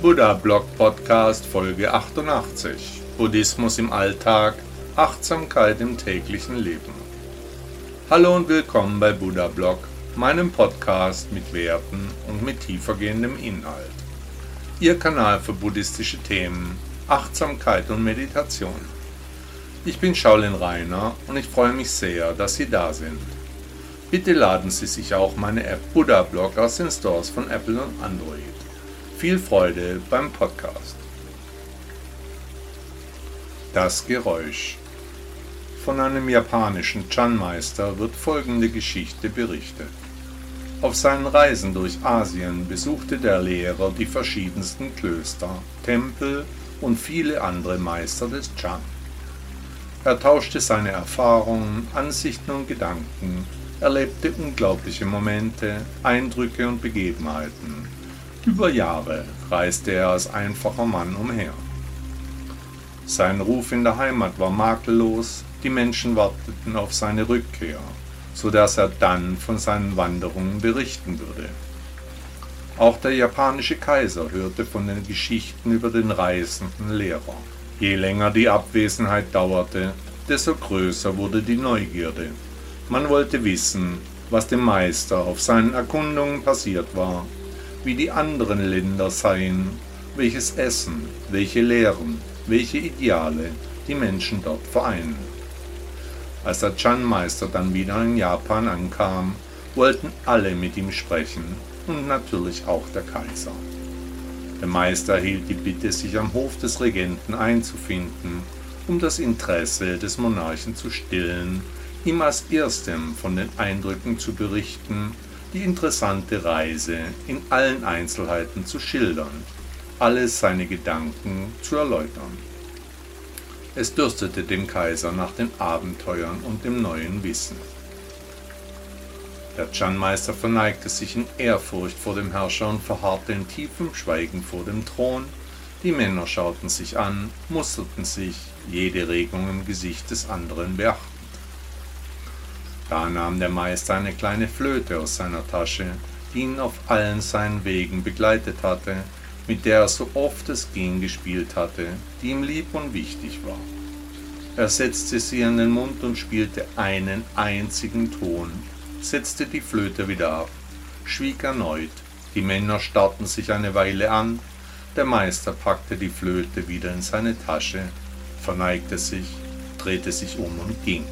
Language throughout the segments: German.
Buddha Blog Podcast Folge 88 Buddhismus im Alltag, Achtsamkeit im täglichen Leben. Hallo und willkommen bei Buddha Blog, meinem Podcast mit Werten und mit tiefergehendem Inhalt. Ihr Kanal für buddhistische Themen, Achtsamkeit und Meditation. Ich bin Shaolin Rainer und ich freue mich sehr, dass Sie da sind. Bitte laden Sie sich auch meine App Buddha Blog aus den Stores von Apple und Android. Viel Freude beim Podcast. Das Geräusch. Von einem japanischen Chan-Meister wird folgende Geschichte berichtet. Auf seinen Reisen durch Asien besuchte der Lehrer die verschiedensten Klöster, Tempel und viele andere Meister des Chan. Er tauschte seine Erfahrungen, Ansichten und Gedanken, erlebte unglaubliche Momente, Eindrücke und Begebenheiten über Jahre reiste er als einfacher Mann umher. Sein Ruf in der Heimat war makellos, die Menschen warteten auf seine Rückkehr, so dass er dann von seinen Wanderungen berichten würde. Auch der japanische Kaiser hörte von den Geschichten über den reisenden Lehrer. Je länger die Abwesenheit dauerte, desto größer wurde die Neugierde. Man wollte wissen, was dem Meister auf seinen Erkundungen passiert war wie die anderen Länder seien, welches Essen, welche Lehren, welche Ideale die Menschen dort vereinen. Als der Chan-Meister dann wieder in Japan ankam, wollten alle mit ihm sprechen und natürlich auch der Kaiser. Der Meister erhielt die Bitte, sich am Hof des Regenten einzufinden, um das Interesse des Monarchen zu stillen, ihm als erstem von den Eindrücken zu berichten, die interessante Reise in allen Einzelheiten zu schildern, alles seine Gedanken zu erläutern. Es dürstete dem Kaiser nach den Abenteuern und dem neuen Wissen. Der Chan-Meister verneigte sich in Ehrfurcht vor dem Herrscher und verharrte in tiefem Schweigen vor dem Thron. Die Männer schauten sich an, musterten sich, jede Regung im Gesicht des anderen beachtend. Da nahm der Meister eine kleine Flöte aus seiner Tasche, die ihn auf allen seinen Wegen begleitet hatte, mit der er so oft es ging gespielt hatte, die ihm lieb und wichtig war. Er setzte sie an den Mund und spielte einen einzigen Ton, setzte die Flöte wieder ab, schwieg erneut, die Männer starrten sich eine Weile an, der Meister packte die Flöte wieder in seine Tasche, verneigte sich, drehte sich um und ging.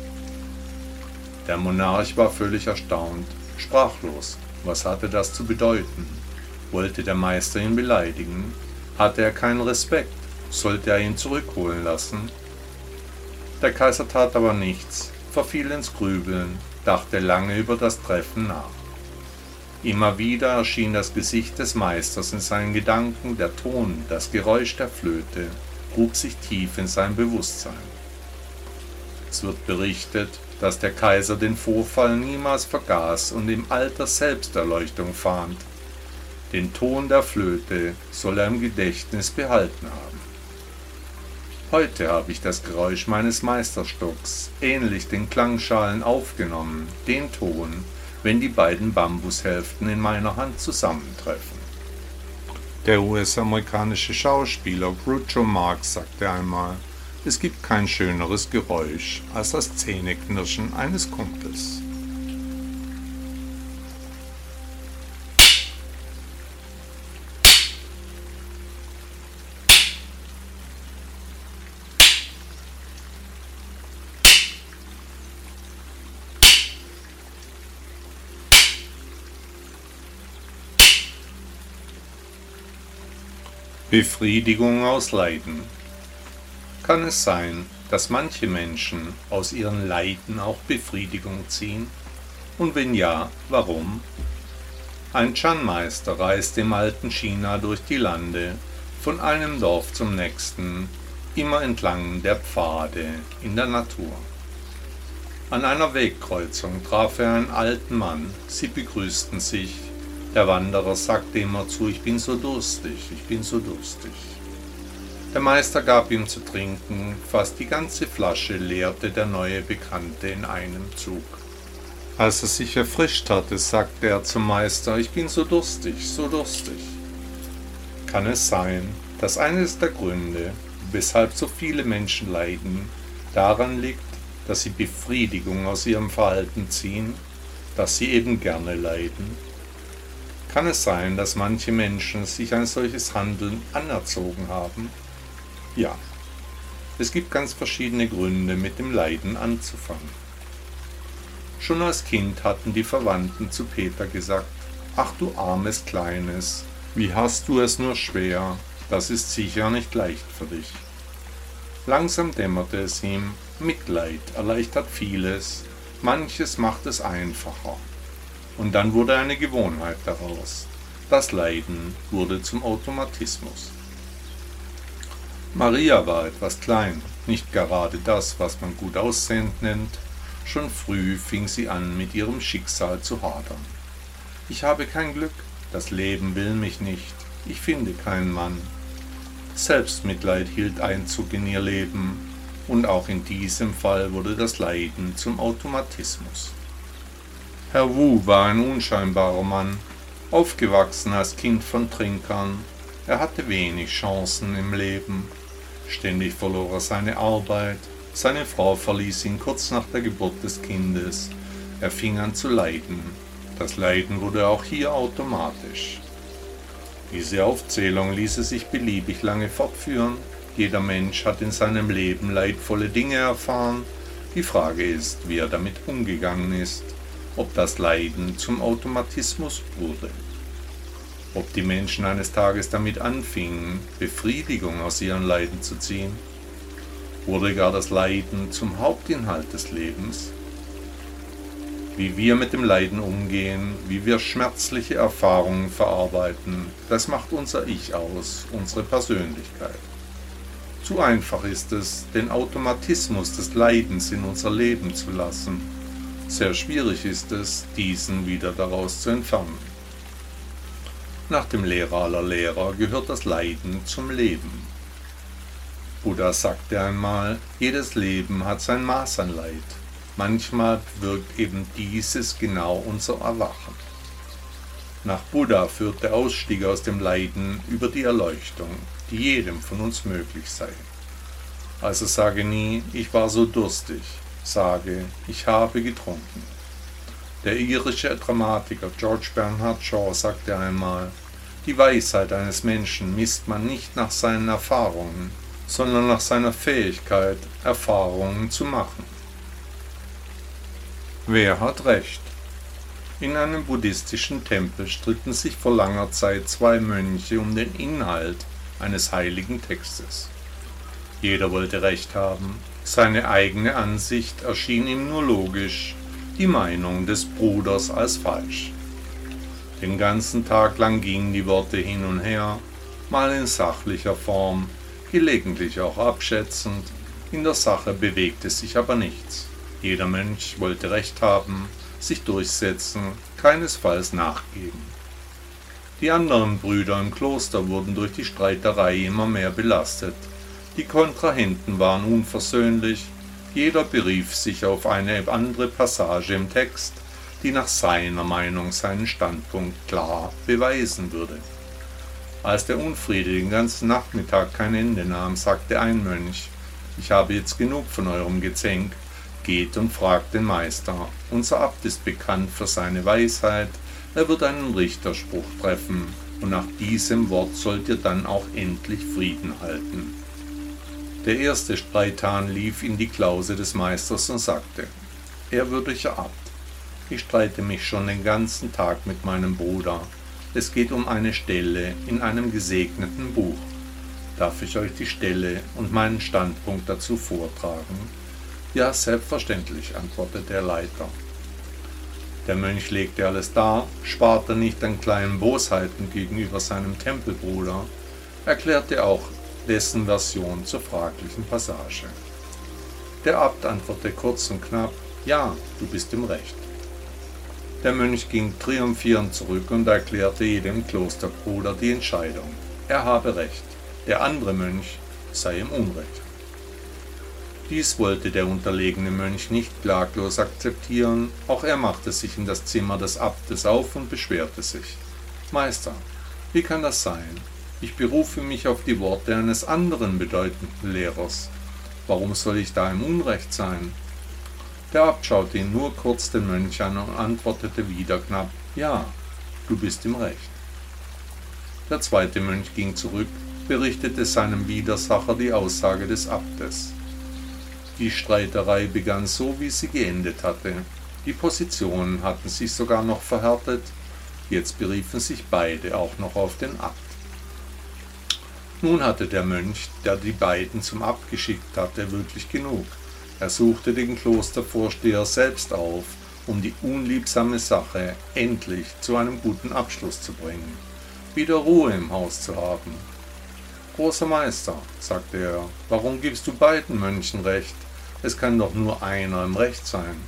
Der Monarch war völlig erstaunt, sprachlos. Was hatte das zu bedeuten? Wollte der Meister ihn beleidigen? Hatte er keinen Respekt? Sollte er ihn zurückholen lassen? Der Kaiser tat aber nichts, verfiel ins Grübeln, dachte lange über das Treffen nach. Immer wieder erschien das Gesicht des Meisters in seinen Gedanken, der Ton, das Geräusch der Flöte grub sich tief in sein Bewusstsein. Es wird berichtet, dass der Kaiser den Vorfall niemals vergaß und im Alter Selbsterleuchtung fand. Den Ton der Flöte soll er im Gedächtnis behalten haben. Heute habe ich das Geräusch meines Meisterstocks ähnlich den Klangschalen aufgenommen, den Ton, wenn die beiden Bambushälften in meiner Hand zusammentreffen. Der US-amerikanische Schauspieler Groucho Marx sagte einmal, es gibt kein schöneres Geräusch als das Zähneknirschen eines Kumpels. Befriedigung aus Leiden kann es sein, dass manche Menschen aus ihren Leiden auch Befriedigung ziehen? Und wenn ja, warum? Ein Chan-Meister reiste im alten China durch die Lande, von einem Dorf zum nächsten, immer entlang der Pfade in der Natur. An einer Wegkreuzung traf er einen alten Mann, sie begrüßten sich, der Wanderer sagte immer zu, ich bin so durstig, ich bin so durstig. Der Meister gab ihm zu trinken, fast die ganze Flasche leerte der neue Bekannte in einem Zug. Als er sich erfrischt hatte, sagte er zum Meister, ich bin so durstig, so durstig. Kann es sein, dass eines der Gründe, weshalb so viele Menschen leiden, daran liegt, dass sie Befriedigung aus ihrem Verhalten ziehen, dass sie eben gerne leiden? Kann es sein, dass manche Menschen sich ein solches Handeln anerzogen haben? Ja, es gibt ganz verschiedene Gründe, mit dem Leiden anzufangen. Schon als Kind hatten die Verwandten zu Peter gesagt, Ach du armes Kleines, wie hast du es nur schwer, das ist sicher nicht leicht für dich. Langsam dämmerte es ihm, Mitleid erleichtert vieles, manches macht es einfacher. Und dann wurde eine Gewohnheit daraus. Das Leiden wurde zum Automatismus. Maria war etwas klein, nicht gerade das, was man gut aussehend nennt. Schon früh fing sie an, mit ihrem Schicksal zu hadern. Ich habe kein Glück, das Leben will mich nicht, ich finde keinen Mann. Selbstmitleid hielt Einzug in ihr Leben, und auch in diesem Fall wurde das Leiden zum Automatismus. Herr Wu war ein unscheinbarer Mann, aufgewachsen als Kind von Trinkern. Er hatte wenig Chancen im Leben. Ständig verlor er seine Arbeit, seine Frau verließ ihn kurz nach der Geburt des Kindes. Er fing an zu leiden. Das Leiden wurde auch hier automatisch. Diese Aufzählung ließe sich beliebig lange fortführen. Jeder Mensch hat in seinem Leben leidvolle Dinge erfahren. Die Frage ist, wie er damit umgegangen ist, ob das Leiden zum Automatismus wurde ob die Menschen eines Tages damit anfingen, Befriedigung aus ihren Leiden zu ziehen? Wurde gar das Leiden zum Hauptinhalt des Lebens? Wie wir mit dem Leiden umgehen, wie wir schmerzliche Erfahrungen verarbeiten, das macht unser Ich aus, unsere Persönlichkeit. Zu einfach ist es, den Automatismus des Leidens in unser Leben zu lassen. Sehr schwierig ist es, diesen wieder daraus zu entfernen. Nach dem Lehrer aller Lehrer gehört das Leiden zum Leben. Buddha sagte einmal, jedes Leben hat sein Maß an Leid. Manchmal wirkt eben dieses genau unser Erwachen. Nach Buddha führt der Ausstieg aus dem Leiden über die Erleuchtung, die jedem von uns möglich sei. Also sage nie, ich war so durstig, sage, ich habe getrunken. Der irische Dramatiker George Bernard Shaw sagte einmal, die Weisheit eines Menschen misst man nicht nach seinen Erfahrungen, sondern nach seiner Fähigkeit, Erfahrungen zu machen. Wer hat recht? In einem buddhistischen Tempel stritten sich vor langer Zeit zwei Mönche um den Inhalt eines heiligen Textes. Jeder wollte recht haben, seine eigene Ansicht erschien ihm nur logisch, die Meinung des Bruders als falsch. Den ganzen Tag lang gingen die Worte hin und her, mal in sachlicher Form, gelegentlich auch abschätzend, in der Sache bewegte sich aber nichts. Jeder Mönch wollte Recht haben, sich durchsetzen, keinesfalls nachgeben. Die anderen Brüder im Kloster wurden durch die Streiterei immer mehr belastet. Die Kontrahenten waren unversöhnlich, jeder berief sich auf eine andere Passage im Text, die nach seiner Meinung seinen Standpunkt klar beweisen würde. Als der Unfriede den ganzen Nachmittag kein Ende nahm, sagte ein Mönch, ich habe jetzt genug von eurem Gezänk, geht und fragt den Meister. Unser Abt ist bekannt für seine Weisheit, er wird einen Richterspruch treffen, und nach diesem Wort sollt ihr dann auch endlich Frieden halten. Der erste Streithahn lief in die Klause des Meisters und sagte, Ehrwürdiger Abt, ich streite mich schon den ganzen Tag mit meinem Bruder. Es geht um eine Stelle in einem gesegneten Buch. Darf ich euch die Stelle und meinen Standpunkt dazu vortragen? Ja, selbstverständlich, antwortete der Leiter. Der Mönch legte alles dar, sparte nicht an kleinen Bosheiten gegenüber seinem Tempelbruder, erklärte auch dessen Version zur fraglichen Passage. Der Abt antwortete kurz und knapp, ja, du bist im Recht. Der Mönch ging triumphierend zurück und erklärte jedem Klosterbruder die Entscheidung. Er habe Recht, der andere Mönch sei im Unrecht. Dies wollte der unterlegene Mönch nicht klaglos akzeptieren, auch er machte sich in das Zimmer des Abtes auf und beschwerte sich. Meister, wie kann das sein? Ich berufe mich auf die Worte eines anderen bedeutenden Lehrers. Warum soll ich da im Unrecht sein? Der Abt schaute ihn nur kurz den Mönch an und antwortete wieder knapp, ja, du bist im Recht. Der zweite Mönch ging zurück, berichtete seinem Widersacher die Aussage des Abtes. Die Streiterei begann so, wie sie geendet hatte. Die Positionen hatten sich sogar noch verhärtet, jetzt beriefen sich beide auch noch auf den Abt. Nun hatte der Mönch, der die beiden zum Abt geschickt hatte, wirklich genug. Er suchte den Klostervorsteher selbst auf, um die unliebsame Sache endlich zu einem guten Abschluss zu bringen, wieder Ruhe im Haus zu haben. Großer Meister, sagte er, warum gibst du beiden Mönchen recht? Es kann doch nur einer im Recht sein.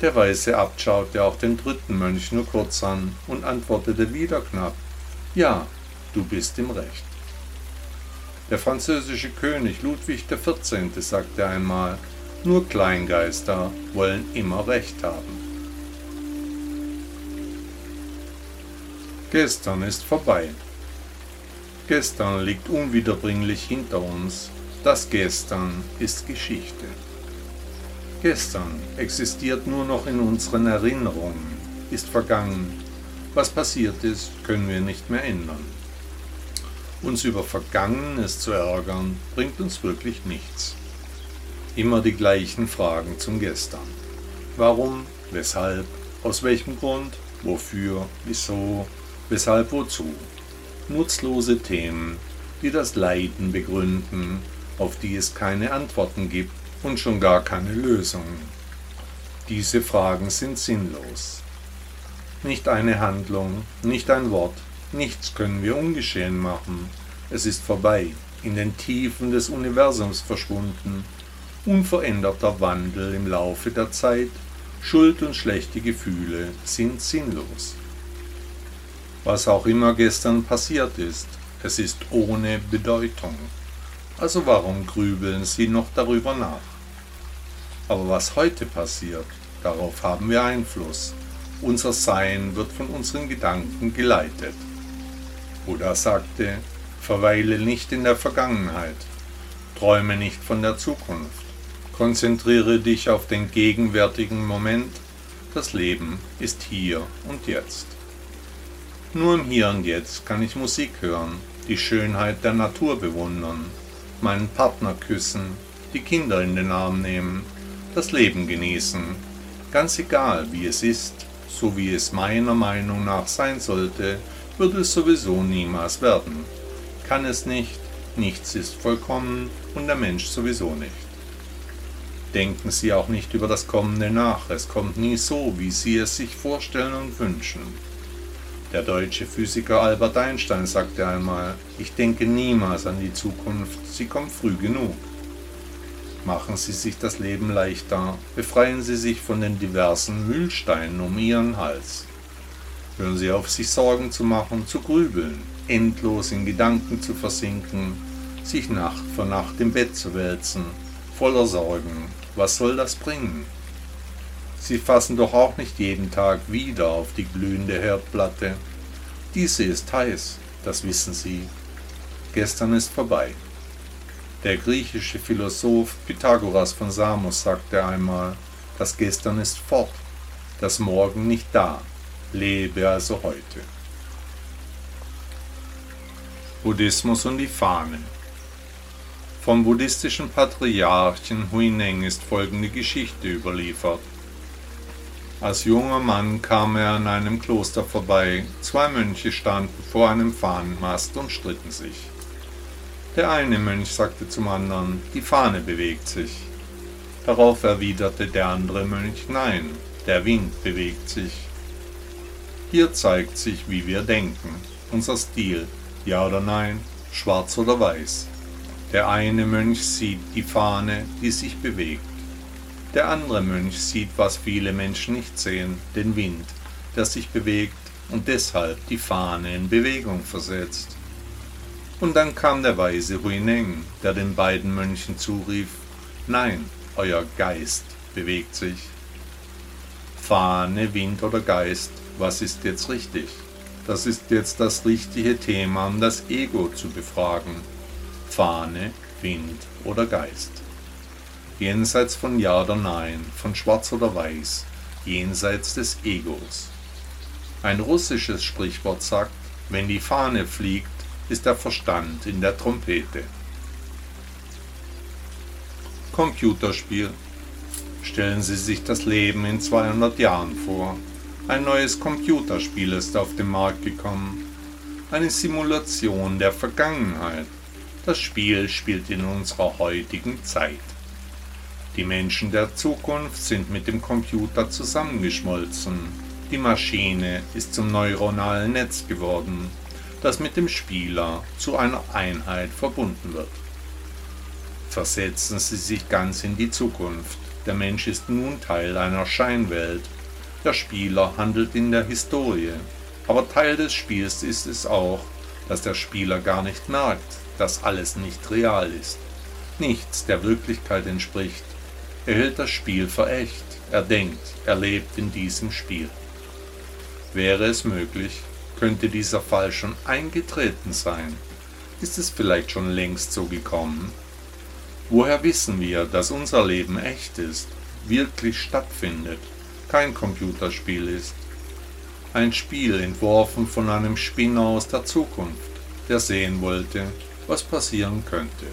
Der weiße Abt schaute auch den dritten Mönch nur kurz an und antwortete wieder knapp, ja, du bist im Recht. Der französische König Ludwig XIV. sagte einmal, nur Kleingeister wollen immer Recht haben. Gestern ist vorbei. Gestern liegt unwiederbringlich hinter uns das Gestern ist Geschichte. Gestern existiert nur noch in unseren Erinnerungen, ist vergangen. Was passiert ist, können wir nicht mehr ändern. Uns über Vergangenes zu ärgern, bringt uns wirklich nichts. Immer die gleichen Fragen zum Gestern. Warum, weshalb, aus welchem Grund, wofür, wieso, weshalb, wozu. Nutzlose Themen, die das Leiden begründen auf die es keine Antworten gibt und schon gar keine Lösungen. Diese Fragen sind sinnlos. Nicht eine Handlung, nicht ein Wort, nichts können wir ungeschehen machen. Es ist vorbei, in den Tiefen des Universums verschwunden, unveränderter Wandel im Laufe der Zeit, Schuld und schlechte Gefühle sind sinnlos. Was auch immer gestern passiert ist, es ist ohne Bedeutung. Also warum grübeln Sie noch darüber nach? Aber was heute passiert, darauf haben wir Einfluss. Unser Sein wird von unseren Gedanken geleitet. Buddha sagte, verweile nicht in der Vergangenheit, träume nicht von der Zukunft, konzentriere dich auf den gegenwärtigen Moment, das Leben ist hier und jetzt. Nur im Hier und Jetzt kann ich Musik hören, die Schönheit der Natur bewundern, meinen Partner küssen, die Kinder in den Arm nehmen, das Leben genießen, ganz egal wie es ist, so wie es meiner Meinung nach sein sollte, würde es sowieso niemals werden. Kann es nicht, nichts ist vollkommen und der Mensch sowieso nicht. Denken Sie auch nicht über das Kommende nach, es kommt nie so, wie Sie es sich vorstellen und wünschen. Der deutsche Physiker Albert Einstein sagte einmal, ich denke niemals an die Zukunft, sie kommt früh genug. Machen Sie sich das Leben leichter, befreien Sie sich von den diversen Mühlsteinen um Ihren Hals. Hören Sie auf, sich Sorgen zu machen, zu grübeln, endlos in Gedanken zu versinken, sich Nacht vor Nacht im Bett zu wälzen, voller Sorgen. Was soll das bringen? Sie fassen doch auch nicht jeden Tag wieder auf die glühende Herdplatte. Diese ist heiß, das wissen Sie. Gestern ist vorbei. Der griechische Philosoph Pythagoras von Samos sagte einmal, das Gestern ist fort, das Morgen nicht da, lebe also heute. Buddhismus und die Fahnen Vom buddhistischen Patriarchen Huineng ist folgende Geschichte überliefert. Als junger Mann kam er an einem Kloster vorbei. Zwei Mönche standen vor einem Fahnenmast und stritten sich. Der eine Mönch sagte zum anderen, die Fahne bewegt sich. Darauf erwiderte der andere Mönch, nein, Der Wind bewegt sich. Hier zeigt sich, wie wir denken, unser Stil, ja oder nein, schwarz oder weiß. Der eine Mönch sieht die Fahne, die sich bewegt. Der andere Mönch sieht, was viele Menschen nicht sehen, den Wind, der sich bewegt und deshalb die Fahne in Bewegung versetzt. Und dann kam der weise Huineng, der den beiden Mönchen zurief, Nein, euer Geist bewegt sich. Fahne, Wind oder Geist, was ist jetzt richtig? Das ist jetzt das richtige Thema, um das Ego zu befragen. Fahne, Wind oder Geist. Jenseits von Ja oder Nein, von Schwarz oder Weiß, jenseits des Egos. Ein russisches Sprichwort sagt, wenn die Fahne fliegt, ist der Verstand in der Trompete. Computerspiel. Stellen Sie sich das Leben in 200 Jahren vor. Ein neues Computerspiel ist auf den Markt gekommen. Eine Simulation der Vergangenheit. Das Spiel spielt in unserer heutigen Zeit. Die Menschen der Zukunft sind mit dem Computer zusammengeschmolzen. Die Maschine ist zum neuronalen Netz geworden, das mit dem Spieler zu einer Einheit verbunden wird. Versetzen Sie sich ganz in die Zukunft. Der Mensch ist nun Teil einer Scheinwelt, der Spieler handelt in der Historie, aber Teil des Spiels ist es auch, dass der Spieler gar nicht merkt, dass alles nicht real ist, nichts der Wirklichkeit entspricht. Er hält das Spiel für echt, er denkt, er lebt in diesem Spiel. Wäre es möglich, könnte dieser Fall schon eingetreten sein? Ist es vielleicht schon längst so gekommen? Woher wissen wir, dass unser Leben echt ist, wirklich stattfindet? Kein Computerspiel ist. Ein Spiel entworfen von einem Spinner aus der Zukunft, der sehen wollte, was passieren könnte.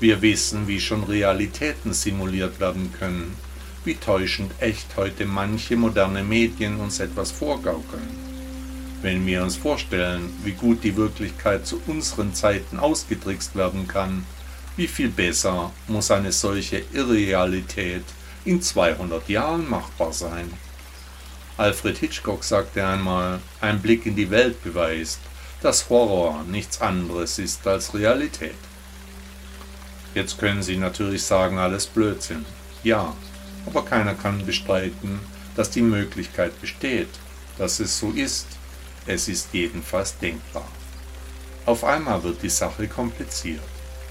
Wir wissen, wie schon Realitäten simuliert werden können, wie täuschend echt heute manche moderne Medien uns etwas vorgaukeln. Wenn wir uns vorstellen, wie gut die Wirklichkeit zu unseren Zeiten ausgetrickst werden kann, wie viel besser muss eine solche Irrealität in 200 Jahren machbar sein. Alfred Hitchcock sagte einmal, ein Blick in die Welt beweist, dass Horror nichts anderes ist als Realität. Jetzt können Sie natürlich sagen, alles Blödsinn. Ja, aber keiner kann bestreiten, dass die Möglichkeit besteht, dass es so ist. Es ist jedenfalls denkbar. Auf einmal wird die Sache kompliziert.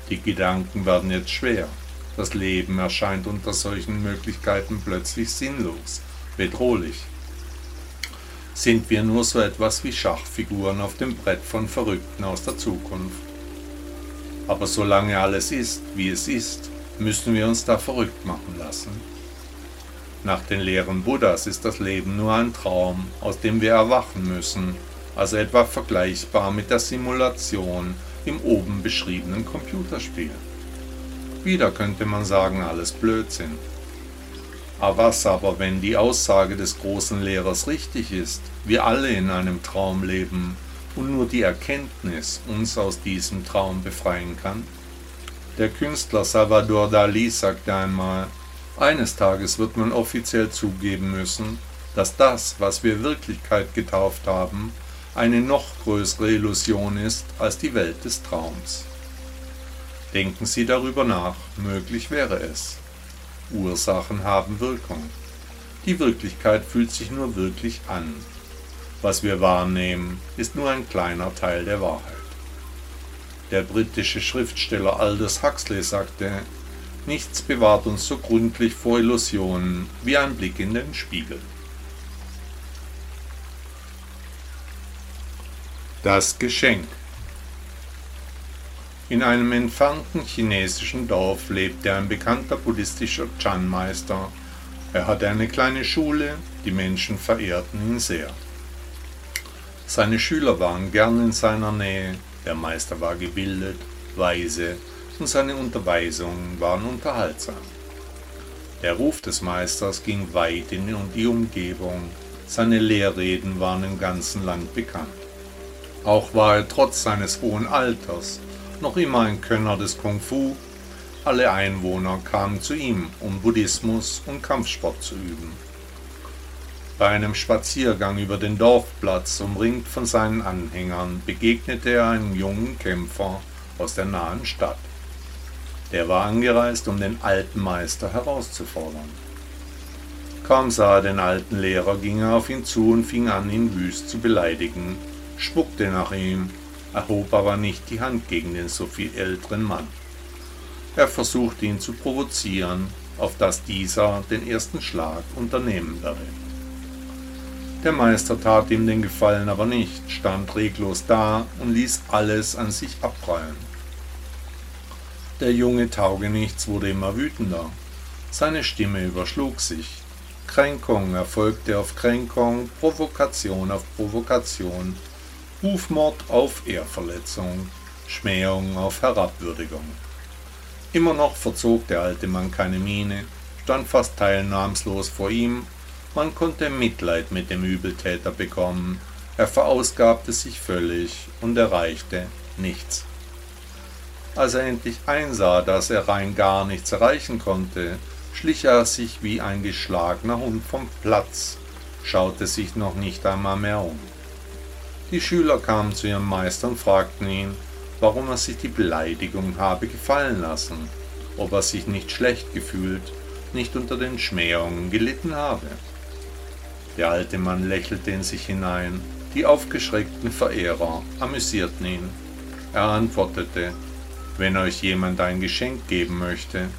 Die Gedanken werden jetzt schwer. Das Leben erscheint unter solchen Möglichkeiten plötzlich sinnlos, bedrohlich. Sind wir nur so etwas wie Schachfiguren auf dem Brett von Verrückten aus der Zukunft? Aber solange alles ist, wie es ist, müssen wir uns da verrückt machen lassen. Nach den Lehren Buddhas ist das Leben nur ein Traum, aus dem wir erwachen müssen, also etwa vergleichbar mit der Simulation im oben beschriebenen Computerspiel. Wieder könnte man sagen, alles Blödsinn. Aber was aber, wenn die Aussage des großen Lehrers richtig ist, wir alle in einem Traum leben und nur die Erkenntnis uns aus diesem Traum befreien kann? Der Künstler Salvador Dali sagte einmal, eines Tages wird man offiziell zugeben müssen, dass das, was wir Wirklichkeit getauft haben, eine noch größere Illusion ist als die Welt des Traums. Denken Sie darüber nach, möglich wäre es. Ursachen haben Wirkung. Die Wirklichkeit fühlt sich nur wirklich an. Was wir wahrnehmen, ist nur ein kleiner Teil der Wahrheit. Der britische Schriftsteller Aldous Huxley sagte, Nichts bewahrt uns so gründlich vor Illusionen wie ein Blick in den Spiegel. Das Geschenk in einem entfernten chinesischen Dorf lebte ein bekannter buddhistischer Chan-Meister. Er hatte eine kleine Schule, die Menschen verehrten ihn sehr. Seine Schüler waren gern in seiner Nähe, der Meister war gebildet, weise und seine Unterweisungen waren unterhaltsam. Der Ruf des Meisters ging weit in die Umgebung, seine Lehrreden waren im ganzen Land bekannt. Auch war er trotz seines hohen Alters noch immer ein Könner des Kung Fu. Alle Einwohner kamen zu ihm, um Buddhismus und Kampfsport zu üben. Bei einem Spaziergang über den Dorfplatz, umringt von seinen Anhängern, begegnete er einem jungen Kämpfer aus der nahen Stadt. Der war angereist, um den alten Meister herauszufordern. Kaum sah er den alten Lehrer, ging er auf ihn zu und fing an, ihn wüst zu beleidigen, spuckte nach ihm, erhob aber nicht die Hand gegen den so viel älteren Mann. Er versuchte ihn zu provozieren, auf dass dieser den ersten Schlag unternehmen werde. Der Meister tat ihm den Gefallen aber nicht, stand reglos da und ließ alles an sich abprallen. Der junge Taugenichts wurde immer wütender. Seine Stimme überschlug sich. Kränkung erfolgte auf Kränkung, Provokation auf Provokation, Rufmord auf Ehrverletzung, Schmähung auf Herabwürdigung. Immer noch verzog der alte Mann keine Miene, stand fast teilnahmslos vor ihm man konnte Mitleid mit dem Übeltäter bekommen, er verausgabte sich völlig und erreichte nichts. Als er endlich einsah, dass er rein gar nichts erreichen konnte, schlich er sich wie ein geschlagener Hund vom Platz, schaute sich noch nicht einmal mehr um. Die Schüler kamen zu ihrem Meister und fragten ihn, warum er sich die Beleidigung habe gefallen lassen, ob er sich nicht schlecht gefühlt, nicht unter den Schmähungen gelitten habe. Der alte Mann lächelte in sich hinein. Die aufgeschreckten Verehrer amüsierten ihn. Er antwortete, wenn euch jemand ein Geschenk geben möchte,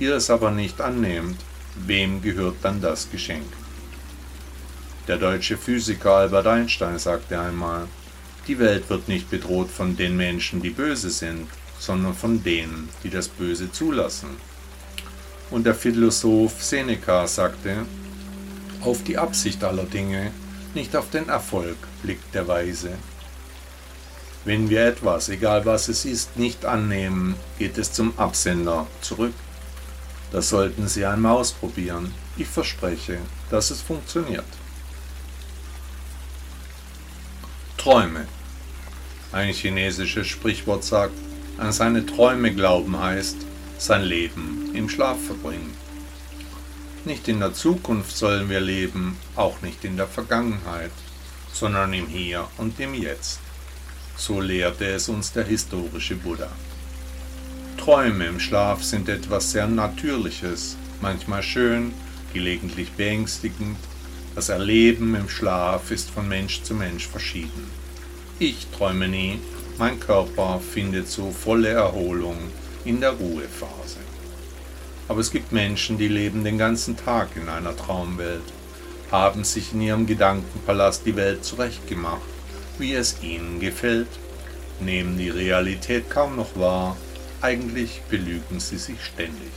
ihr es aber nicht annehmt, wem gehört dann das Geschenk? Der deutsche Physiker Albert Einstein sagte einmal, die Welt wird nicht bedroht von den Menschen, die böse sind, sondern von denen, die das Böse zulassen. Und der Philosoph Seneca sagte, auf die Absicht aller Dinge, nicht auf den Erfolg blickt der Weise. Wenn wir etwas, egal was es ist, nicht annehmen, geht es zum Absender zurück. Das sollten Sie einmal ausprobieren. Ich verspreche, dass es funktioniert. Träume. Ein chinesisches Sprichwort sagt, an seine Träume glauben heißt, sein Leben im Schlaf verbringen. Nicht in der Zukunft sollen wir leben, auch nicht in der Vergangenheit, sondern im Hier und im Jetzt. So lehrte es uns der historische Buddha. Träume im Schlaf sind etwas sehr Natürliches, manchmal schön, gelegentlich beängstigend. Das Erleben im Schlaf ist von Mensch zu Mensch verschieden. Ich träume nie, mein Körper findet so volle Erholung in der Ruhephase. Aber es gibt Menschen, die leben den ganzen Tag in einer Traumwelt, haben sich in ihrem Gedankenpalast die Welt zurechtgemacht, wie es ihnen gefällt, nehmen die Realität kaum noch wahr, eigentlich belügen sie sich ständig.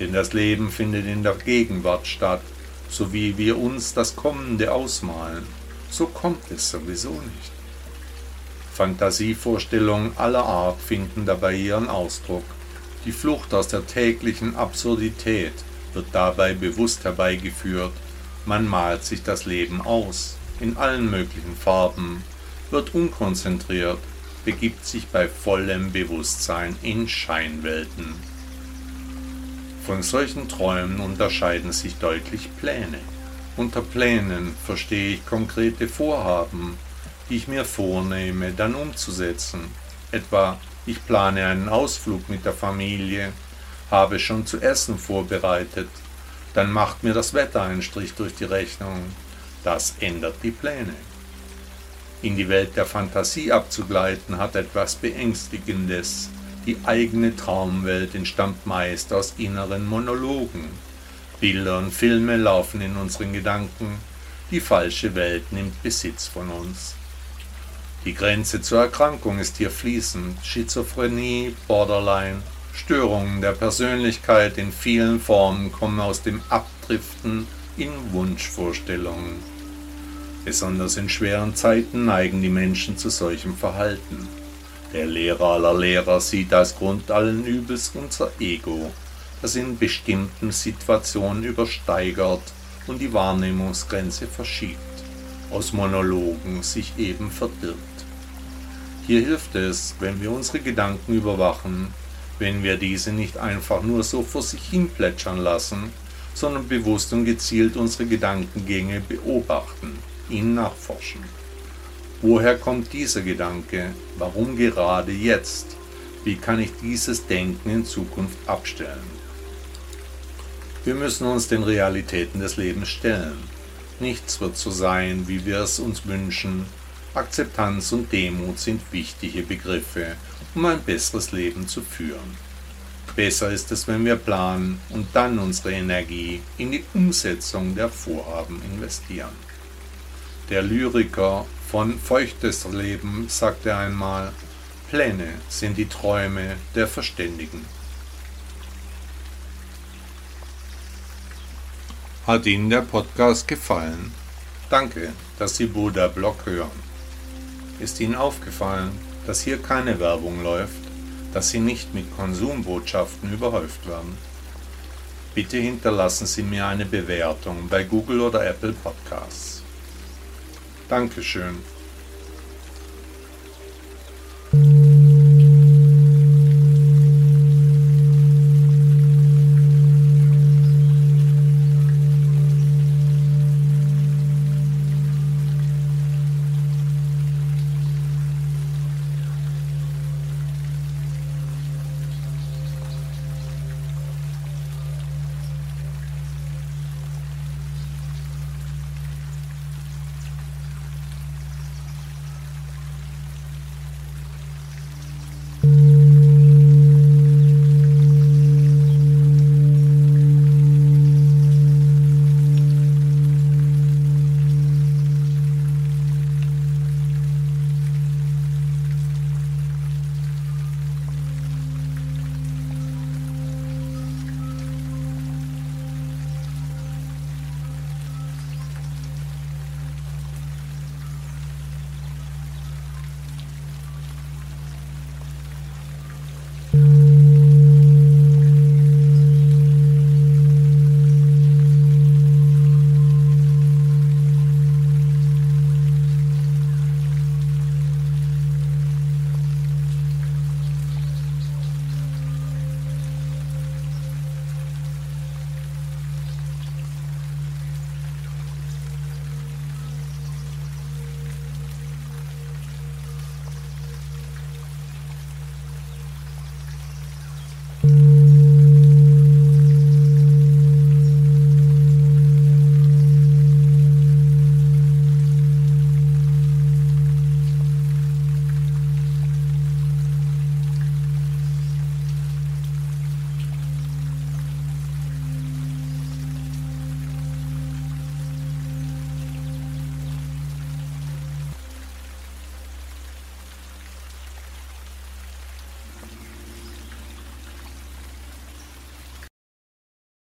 Denn das Leben findet in der Gegenwart statt, so wie wir uns das Kommende ausmalen, so kommt es sowieso nicht. Fantasievorstellungen aller Art finden dabei ihren Ausdruck. Die Flucht aus der täglichen Absurdität wird dabei bewusst herbeigeführt, man malt sich das Leben aus, in allen möglichen Farben, wird unkonzentriert, begibt sich bei vollem Bewusstsein in Scheinwelten. Von solchen Träumen unterscheiden sich deutlich Pläne. Unter Plänen verstehe ich konkrete Vorhaben, die ich mir vornehme, dann umzusetzen, etwa ich plane einen Ausflug mit der Familie, habe schon zu essen vorbereitet. Dann macht mir das Wetter einen Strich durch die Rechnung. Das ändert die Pläne. In die Welt der Fantasie abzugleiten hat etwas Beängstigendes. Die eigene Traumwelt entstammt meist aus inneren Monologen. Bilder und Filme laufen in unseren Gedanken. Die falsche Welt nimmt Besitz von uns. Die Grenze zur Erkrankung ist hier fließend. Schizophrenie, Borderline, Störungen der Persönlichkeit in vielen Formen kommen aus dem Abdriften in Wunschvorstellungen. Besonders in schweren Zeiten neigen die Menschen zu solchem Verhalten. Der Lehrer aller Lehrer sieht als Grund allen Übels unser Ego, das in bestimmten Situationen übersteigert und die Wahrnehmungsgrenze verschiebt, aus Monologen sich eben verdirbt. Hier hilft es, wenn wir unsere Gedanken überwachen, wenn wir diese nicht einfach nur so vor sich hin plätschern lassen, sondern bewusst und gezielt unsere Gedankengänge beobachten, ihnen nachforschen. Woher kommt dieser Gedanke? Warum gerade jetzt? Wie kann ich dieses Denken in Zukunft abstellen? Wir müssen uns den Realitäten des Lebens stellen. Nichts wird so sein, wie wir es uns wünschen. Akzeptanz und Demut sind wichtige Begriffe, um ein besseres Leben zu führen. Besser ist es, wenn wir planen und dann unsere Energie in die Umsetzung der Vorhaben investieren. Der Lyriker von Feuchtes Leben sagte einmal, Pläne sind die Träume der Verständigen. Hat Ihnen der Podcast gefallen? Danke, dass Sie Buddha Blog hören. Ist Ihnen aufgefallen, dass hier keine Werbung läuft, dass Sie nicht mit Konsumbotschaften überhäuft werden? Bitte hinterlassen Sie mir eine Bewertung bei Google oder Apple Podcasts. Dankeschön.